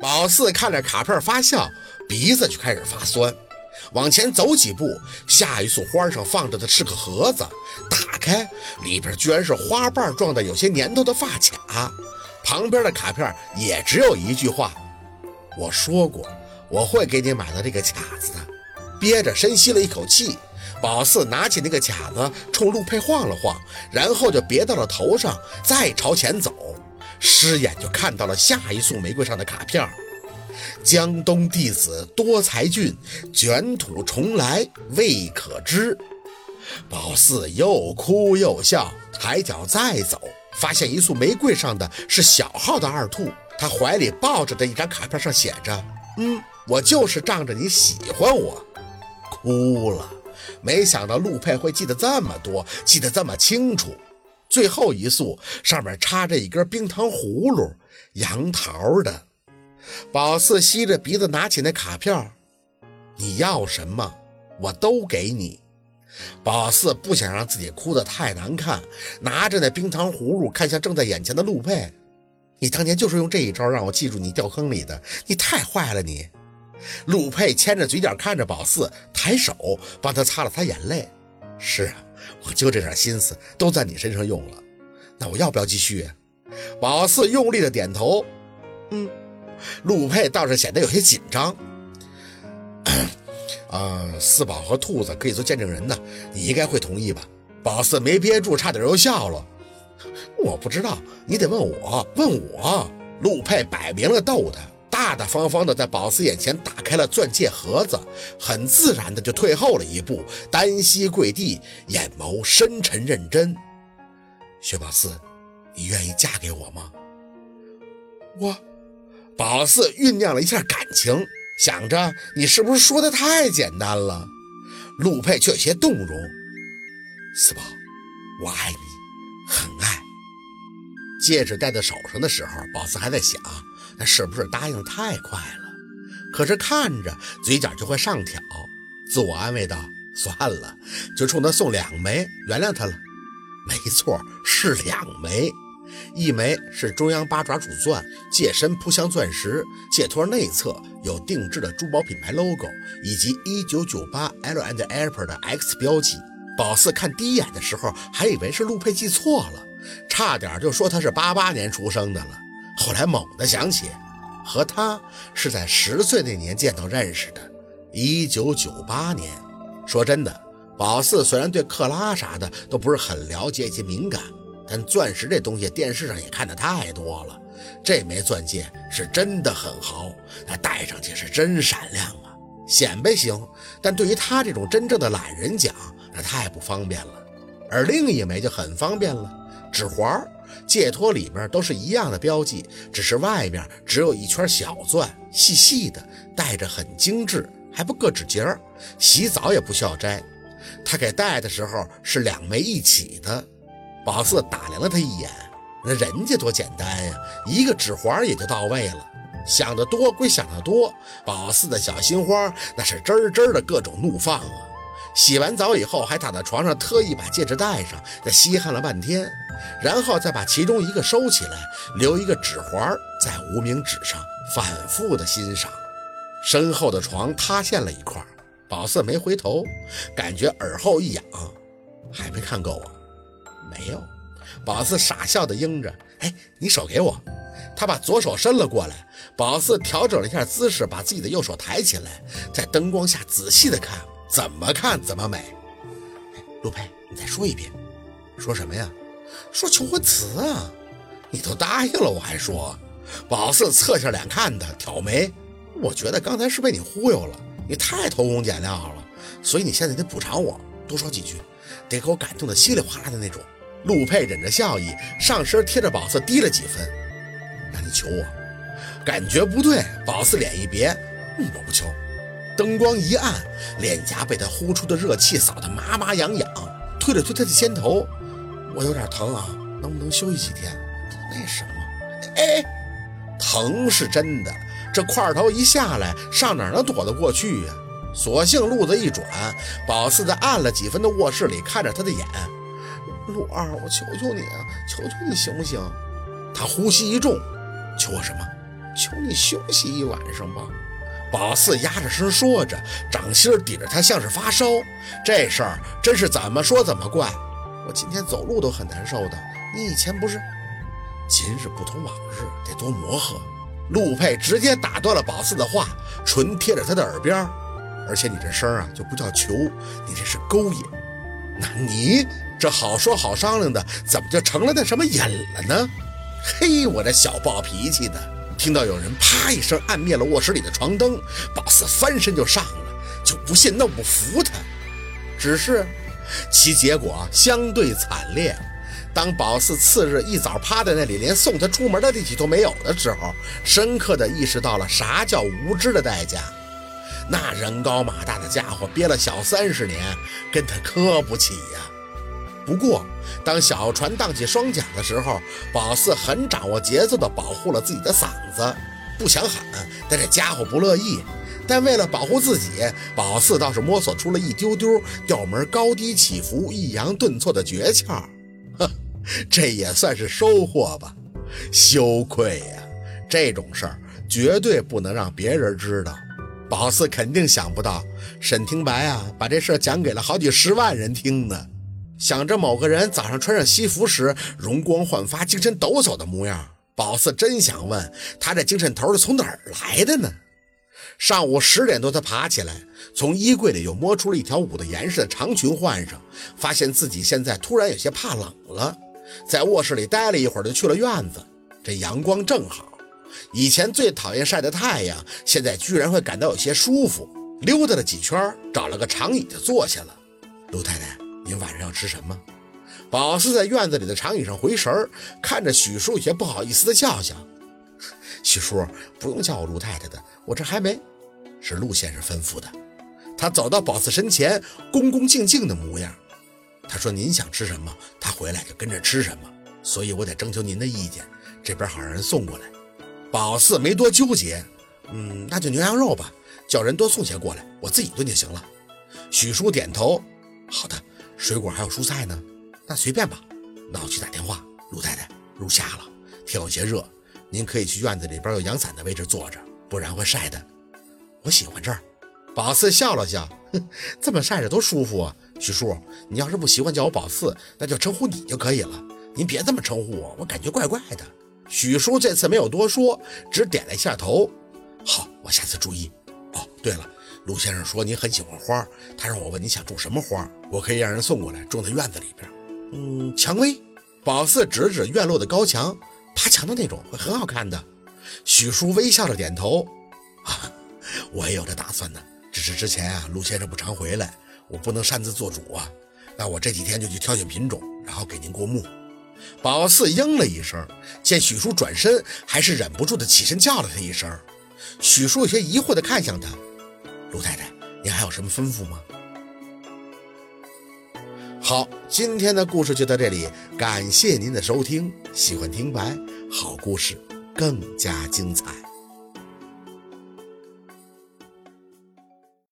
宝四看着卡片发笑，鼻子就开始发酸。往前走几步，下一束花上放着的是个盒子，打开里边居然是花瓣状的有些年头的发卡。旁边的卡片也只有一句话：“我说过我会给你买到这个卡子的。”憋着深吸了一口气，宝四拿起那个卡子冲陆佩晃了晃，然后就别到了头上，再朝前走。师眼就看到了下一束玫瑰上的卡片江东弟子多才俊，卷土重来未可知。宝四又哭又笑，抬脚再走，发现一束玫瑰上的是小号的二兔，他怀里抱着的一张卡片上写着：“嗯，我就是仗着你喜欢我。”哭了，没想到陆佩会记得这么多，记得这么清楚。最后一束上面插着一根冰糖葫芦，杨桃的。宝四吸着鼻子拿起那卡片，你要什么我都给你。宝四不想让自己哭得太难看，拿着那冰糖葫芦看向正在眼前的陆佩，你当年就是用这一招让我记住你掉坑里的，你太坏了你。陆佩牵着嘴角看着宝四，抬手帮他擦了擦眼泪。是啊。我就这点心思都在你身上用了，那我要不要继续？宝四用力的点头。嗯，陆佩倒是显得有些紧张。啊，四宝和兔子可以做见证人呢，你应该会同意吧？宝四没憋住，差点又笑了。我不知道，你得问我，问我。陆佩摆明了逗他。大大方方的在宝四眼前打开了钻戒盒子，很自然的就退后了一步，单膝跪地，眼眸深沉认真。薛宝四，你愿意嫁给我吗？我，宝四酝酿了一下感情，想着你是不是说的太简单了？陆佩却有些动容。四宝，我爱你，很爱。戒指戴在手上的时候，宝四还在想。那是不是答应太快了？可是看着嘴角就会上挑，自我安慰道：“算了，就冲他送两枚，原谅他了。”没错，是两枚，一枚是中央八爪主钻，戒身扑香钻石，戒托内侧有定制的珠宝品牌 logo，以及一九九八 L and Airport 的 X 标记。宝四看第一眼的时候，还以为是陆佩记错了，差点就说他是八八年出生的了。后来猛地想起，和他是在十岁那年见到认识的，一九九八年。说真的，宝四虽然对克拉啥的都不是很了解及敏感，但钻石这东西电视上也看得太多了。这枚钻戒是真的很豪，那戴上去是真闪亮啊！显摆行，但对于他这种真正的懒人讲，那太不方便了。而另一枚就很方便了，指环。戒托里面都是一样的标记，只是外面只有一圈小钻，细细的，戴着很精致，还不硌指节，洗澡也不需要摘。他给戴的时候是两枚一起的。宝四打量了他一眼，那人家多简单呀，一个指环也就到位了。想得多归想得多，宝四的小心花那是吱吱的各种怒放啊。洗完澡以后，还躺在床上，特意把戒指戴上，再稀罕了半天，然后再把其中一个收起来，留一个指环在无名指上，反复的欣赏。身后的床塌陷了一块，宝四没回头，感觉耳后一痒，还没看够啊？没有。宝四傻笑的应着，哎，你手给我。他把左手伸了过来，宝四调整了一下姿势，把自己的右手抬起来，在灯光下仔细的看。怎么看怎么美，陆佩，你再说一遍，说什么呀？说求婚词啊！你都答应了，我还说。宝四侧下脸看他，挑眉。我觉得刚才是被你忽悠了，你太偷工减料了，所以你现在得补偿我，多说几句，得给我感动的稀里哗啦的那种。陆佩忍着笑意，上身贴着宝四低了几分。让你求我，感觉不对。宝四脸一别，我不求。灯光一暗，脸颊被他呼出的热气扫得麻麻痒痒，推了推他的肩头，我有点疼啊，能不能休息几天？那什么？哎，疼是真的，这块头一下来，上哪能躲得过去呀？索性路子一转，宝四在暗了几分的卧室里看着他的眼，陆二，我求求你啊，求求你行不行？他呼吸一重，求我什么？求你休息一晚上吧。宝四压着声说着，掌心抵着他，像是发烧。这事儿真是怎么说怎么怪，我今天走路都很难受的。你以前不是？今日不同往日，得多磨合。陆佩直接打断了宝四的话，唇贴着他的耳边。而且你这声啊，就不叫求，你这是勾引。那你这好说好商量的，怎么就成了那什么瘾了呢？嘿，我这小暴脾气的！听到有人啪一声按灭了卧室里的床灯，宝四翻身就上了，就不信弄不服他。只是其结果相对惨烈。当宝四次日一早趴在那里，连送他出门的力气都没有的时候，深刻的意识到了啥叫无知的代价。那人高马大的家伙憋了小三十年，跟他磕不起呀。不过，当小船荡起双桨的时候，宝四很掌握节奏地保护了自己的嗓子，不想喊，但这家伙不乐意。但为了保护自己，宝四倒是摸索出了一丢丢调门高低起伏、抑扬顿挫的诀窍。呵，这也算是收获吧。羞愧呀，这种事儿绝对不能让别人知道。宝四肯定想不到，沈听白啊，把这事讲给了好几十万人听呢。想着某个人早上穿上西服时容光焕发、精神抖擞的模样，宝四真想问他这精神头是从哪儿来的呢？上午十点多，他爬起来，从衣柜里又摸出了一条捂得严实的长裙换上，发现自己现在突然有些怕冷了，在卧室里待了一会儿，就去了院子。这阳光正好，以前最讨厌晒的太阳，现在居然会感到有些舒服。溜达了几圈，找了个长椅就坐下了。陆太太。您晚上要吃什么？宝四在院子里的长椅上回神儿，看着许叔，有些不好意思的笑笑。许叔，不用叫我陆太太的，我这还没。是陆先生吩咐的。他走到宝四身前，恭恭敬敬的模样。他说：“您想吃什么，他回来就跟着吃什么。所以我得征求您的意见，这边好让人送过来。”宝四没多纠结，嗯，那就牛羊肉吧，叫人多送些过来，我自己炖就行了。许叔点头，好的。水果还有蔬菜呢，那随便吧。那我去打电话。陆太太，入夏了，天有些热，您可以去院子里边有阳伞的位置坐着，不然会晒的。我喜欢这儿。宝四笑了笑，哼，这么晒着多舒服啊。许叔，你要是不习惯叫我宝四，那就称呼你就可以了。您别这么称呼我，我感觉怪怪的。许叔这次没有多说，只点了一下头。好，我下次注意。哦，对了。陆先生说你很喜欢花，他让我问你想种什么花，我可以让人送过来种在院子里边。嗯，蔷薇。宝四指指院落的高墙，爬墙的那种，会很好看的。许叔微笑着点头。啊，我也有这打算呢，只是之前啊，陆先生不常回来，我不能擅自做主啊。那我这几天就去挑选品种，然后给您过目。宝四应了一声，见许叔转身，还是忍不住的起身叫了他一声。许叔有些疑惑的看向他。卢太太，您还有什么吩咐吗？好，今天的故事就到这里，感谢您的收听。喜欢听白，好故事更加精彩。